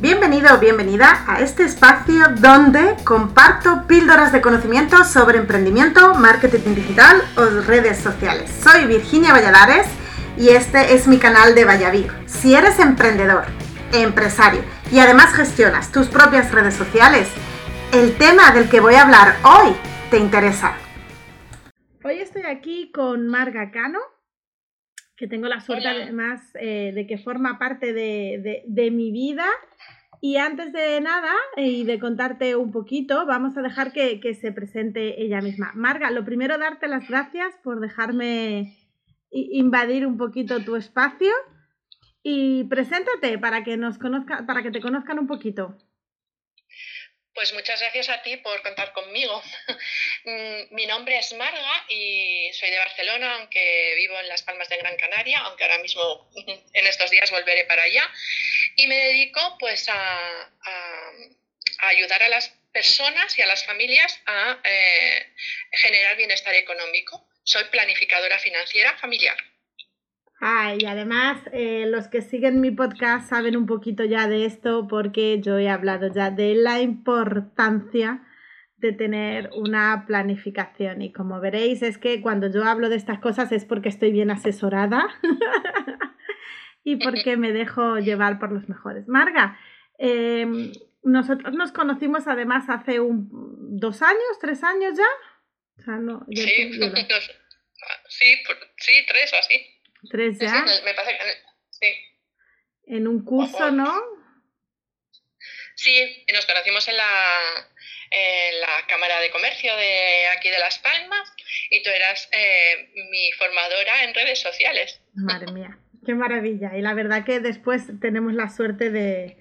Bienvenido o bienvenida a este espacio donde comparto píldoras de conocimiento sobre emprendimiento, marketing digital o redes sociales. Soy Virginia Valladares y este es mi canal de Vallavir. Si eres emprendedor, empresario y además gestionas tus propias redes sociales, el tema del que voy a hablar hoy te interesa. Hoy estoy aquí con Marga Cano, que tengo la suerte además eh, de que forma parte de, mi vida. Y antes de nada eh, y de contarte un poquito, vamos a dejar que, se presente ella misma. Marga, lo primero darte las gracias por dejarme invadir un poquito tu espacio y preséntate para que nos conozca, para que te conozcan un poquito. Pues muchas gracias a ti por contar conmigo. Mm, mi nombre es Marga y soy de Barcelona, aunque vivo en Las Palmas de Gran Canaria, aunque ahora mismo en estos días volveré para allá. Y me dedico pues a, ayudar a las personas y a las familias a eh, generar bienestar económico. Soy planificadora financiera familiar. Ah, y además eh, los que siguen mi podcast saben un poquito ya de esto porque yo he hablado ya de la importancia de tener una planificación y como veréis es que cuando yo hablo de estas cosas es porque estoy bien asesorada y porque me dejo llevar por los mejores. Marga, em, nosotros nos conocimos además hace un, dos años, tres años ya. O sea, no, sí, sí, sí, tres o así. ¿Tres ya? me parece que sí. En un curso, ¿no? Sí, nos conocimos en la, en la Cámara de Comercio de aquí de Las Palmas y tú eras eh, mi formadora en redes sociales. Madre mía, qué maravilla. Y la verdad que después tenemos la suerte de,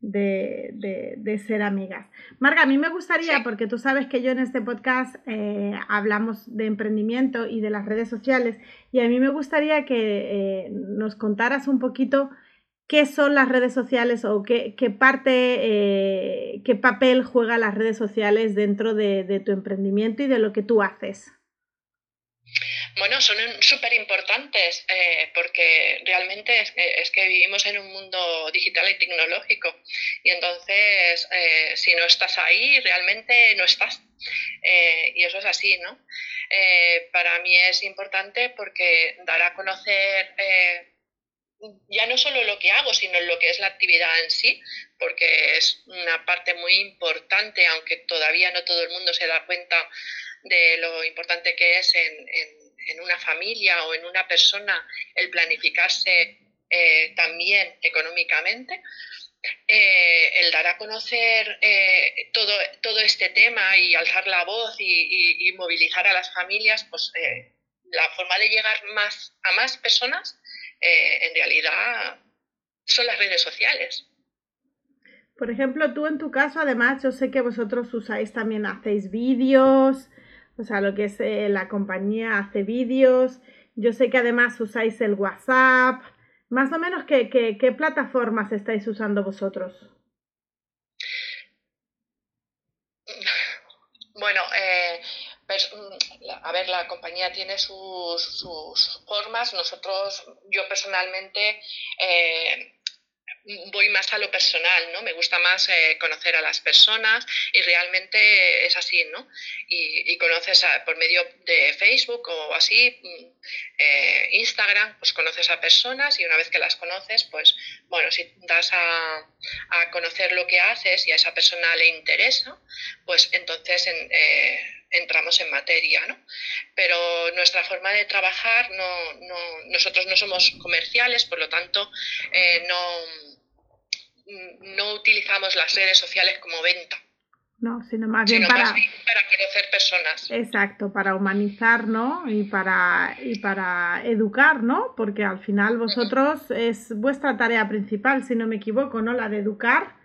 de, ser amigas. Marga, a mí me gustaría, porque tú sabes que yo en este podcast eh, hablamos de emprendimiento y de las redes sociales, y a mí me gustaría que eh, nos contaras un poquito qué son las redes sociales o qué, parte, eh, qué papel juegan las redes sociales dentro de tu emprendimiento y de lo que tú haces. Bueno, son súper importantes eh, porque realmente es que, vivimos en un mundo digital y tecnológico y entonces eh, si no estás ahí realmente no estás eh, y eso es así, ¿no? para mí es importante porque dar a conocer ya no solo lo que hago, sino lo que es la actividad en sí, porque es una parte muy importante, aunque todavía no todo el mundo se da cuenta de lo importante que es en una familia o en una persona el planificarse eh, también económicamente, eh, el dar a conocer eh, todo, todo, este tema y alzar la voz y, movilizar a las familias, pues la forma de llegar más a más personas en realidad son las redes sociales. Por ejemplo, tú en tu caso, además, yo sé que vosotros usáis también, hacéis vídeos, o sea, lo que es eh, la compañía hace vídeos. Yo sé que además usáis el WhatsApp. Más o menos, ¿qué, qué, plataformas estáis usando vosotros? Bueno, eh, a ver, la compañía tiene sus, sus, formas. Nosotros, yo personalmente, eh, voy más a lo personal, ¿no? Me gusta más eh, conocer a las personas y realmente es así, ¿no? Y, conoces por medio de Facebook o así, mm, eh, Instagram, pues conoces a personas y una vez que las conoces, pues bueno, si das a, conocer lo que haces y a esa persona le interesa, pues entonces eh, entramos en materia, ¿no? Pero nuestra forma de trabajar, no, no, nosotros no somos comerciales, por lo tanto, no no utilizamos las redes sociales como venta. No, sino más bien para, para conocer personas. Exacto, para humanizar, ¿no? Y para, y para educar, ¿no? Porque al final vosotros es vuestra tarea principal, si no me equivoco, ¿no? La de educar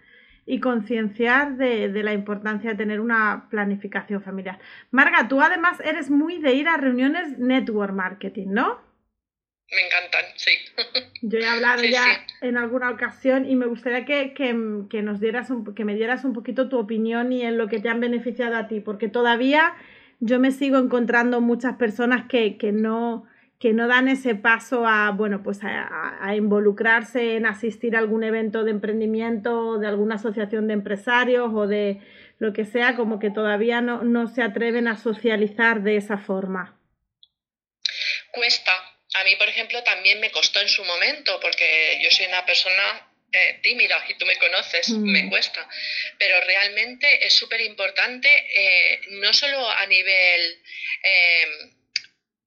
y concienciar de, de, la importancia de tener una planificación familiar. Marga, tú además eres muy de ir a reuniones network marketing, ¿no? Me encantan, sí. Yo he hablado ya en alguna ocasión y me gustaría que, que, nos dieras un, que me dieras un poquito tu opinión y en lo que te han beneficiado a ti, porque todavía yo me sigo encontrando muchas personas que, que no que no dan ese paso a, bueno, pues a, involucrarse en asistir a algún evento de emprendimiento, de alguna asociación de empresarios o de lo que sea, como que todavía no, no se atreven a socializar de esa forma. Cuesta. A mí, por ejemplo, también me costó en su momento, porque yo soy una persona eh, tímida y tú me conoces, me mm. cuesta. Pero realmente es súper importante, eh, no solo a nivel eh,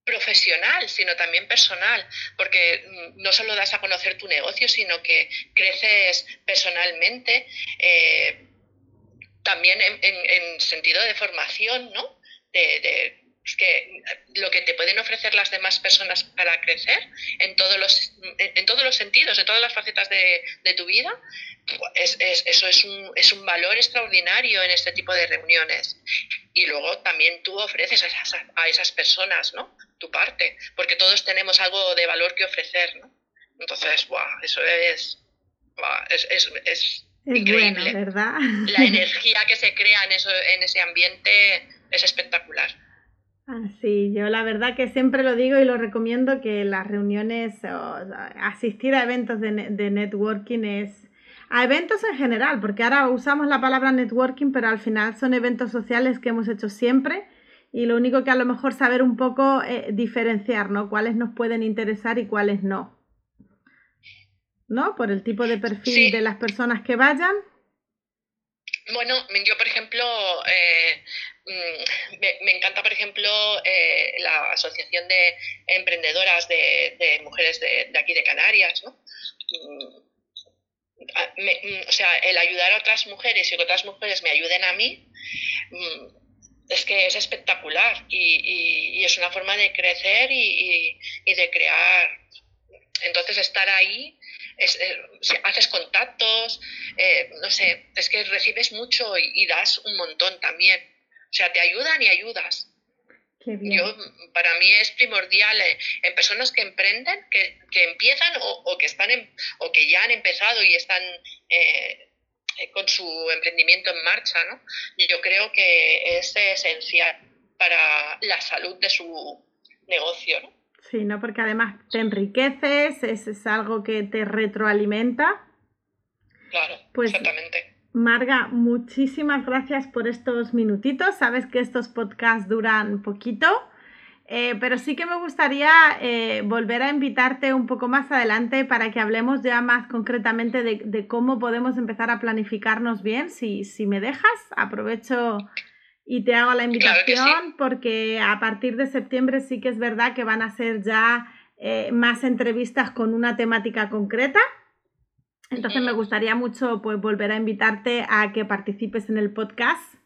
profesional, sino también personal, porque mm, no solo das a conocer tu negocio, sino que creces personalmente, también en, sentido de formación, ¿no? De, que lo que te pueden ofrecer las demás personas para crecer en todos los, en, todos los sentidos, en todas las facetas de, tu vida, es, eso es un, es un valor extraordinario en este tipo de reuniones. Y luego también tú ofreces a esas, a esas personas, ¿no? tu parte, porque todos tenemos algo de valor que ofrecer, ¿no? Entonces, wow, eso es, es, es, es, increíble. ¿verdad? La energía que se crea en, eso, en ese ambiente es espectacular. Sí, yo la verdad que siempre lo digo y lo recomiendo que las reuniones, asistir a eventos de, de networking es, a eventos en general, porque ahora usamos la palabra networking, pero al final son eventos sociales que hemos hecho siempre y lo único que a lo mejor saber un poco eh, diferenciar, ¿no? Cuáles nos pueden interesar y cuáles no. ¿No? Por el tipo de perfil de las personas que vayan. Bueno, yo por ejemplo, eh, mm, me, encanta por ejemplo eh, la Asociación de Emprendedoras de, Mujeres de, aquí de Canarias, ¿no? Mm, mm, o sea, el ayudar a otras mujeres y que otras mujeres me ayuden a mí, es que es espectacular y, es una forma de crecer y, de crear. Entonces estar ahí, es, haces contactos, eh, no sé, es que recibes mucho y, das un montón también. O sea, te ayudan y ayudas. Yo, para mí es primordial eh, en personas que emprenden, que, empiezan o, que están o que ya han empezado y están eh, con su emprendimiento en marcha, ¿no? Yo creo que es esencial para la salud de su negocio, ¿no? Sí, ¿no? Porque además te enriqueces, es, algo que te retroalimenta. Claro, pues, exactamente. Marga, muchísimas gracias por estos minutitos. Sabes que estos podcasts duran poquito. Eh, pero sí que me gustaría eh, volver a invitarte un poco más adelante para que hablemos ya más concretamente de, cómo podemos empezar a planificarnos bien. Si, si, me dejas, aprovecho y te hago la invitación porque a partir de septiembre sí que es verdad que van a ser ya eh, más entrevistas con una temática concreta. Entonces me gustaría mucho pues, volver a invitarte a que participes en el podcast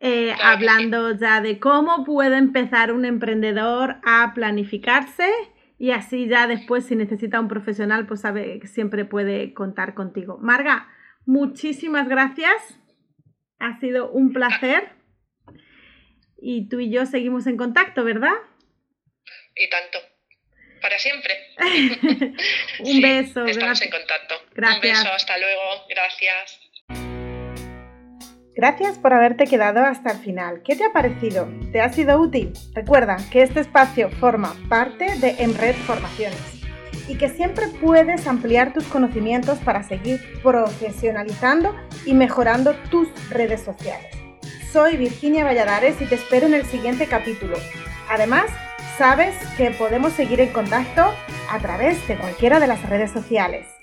eh, hablando ya de cómo puede empezar un emprendedor a planificarse y así ya después si necesita un profesional pues sabe que siempre puede contar contigo. Marga, muchísimas gracias. Ha sido un placer. Y tú y yo seguimos en contacto, ¿verdad? Y tanto. Para siempre. un beso. Estamos en contacto. Gracias. Un beso, hasta luego. Gracias. Gracias por haberte quedado hasta el final. ¿Qué te ha parecido? ¿Te ha sido útil? Recuerda que este espacio forma parte de Enred Formaciones y que siempre puedes ampliar tus conocimientos para seguir profesionalizando y mejorando tus redes sociales. Soy Virginia Valladares y te espero en el siguiente capítulo. Además, sabes que podemos seguir en contacto a través de cualquiera de las redes sociales.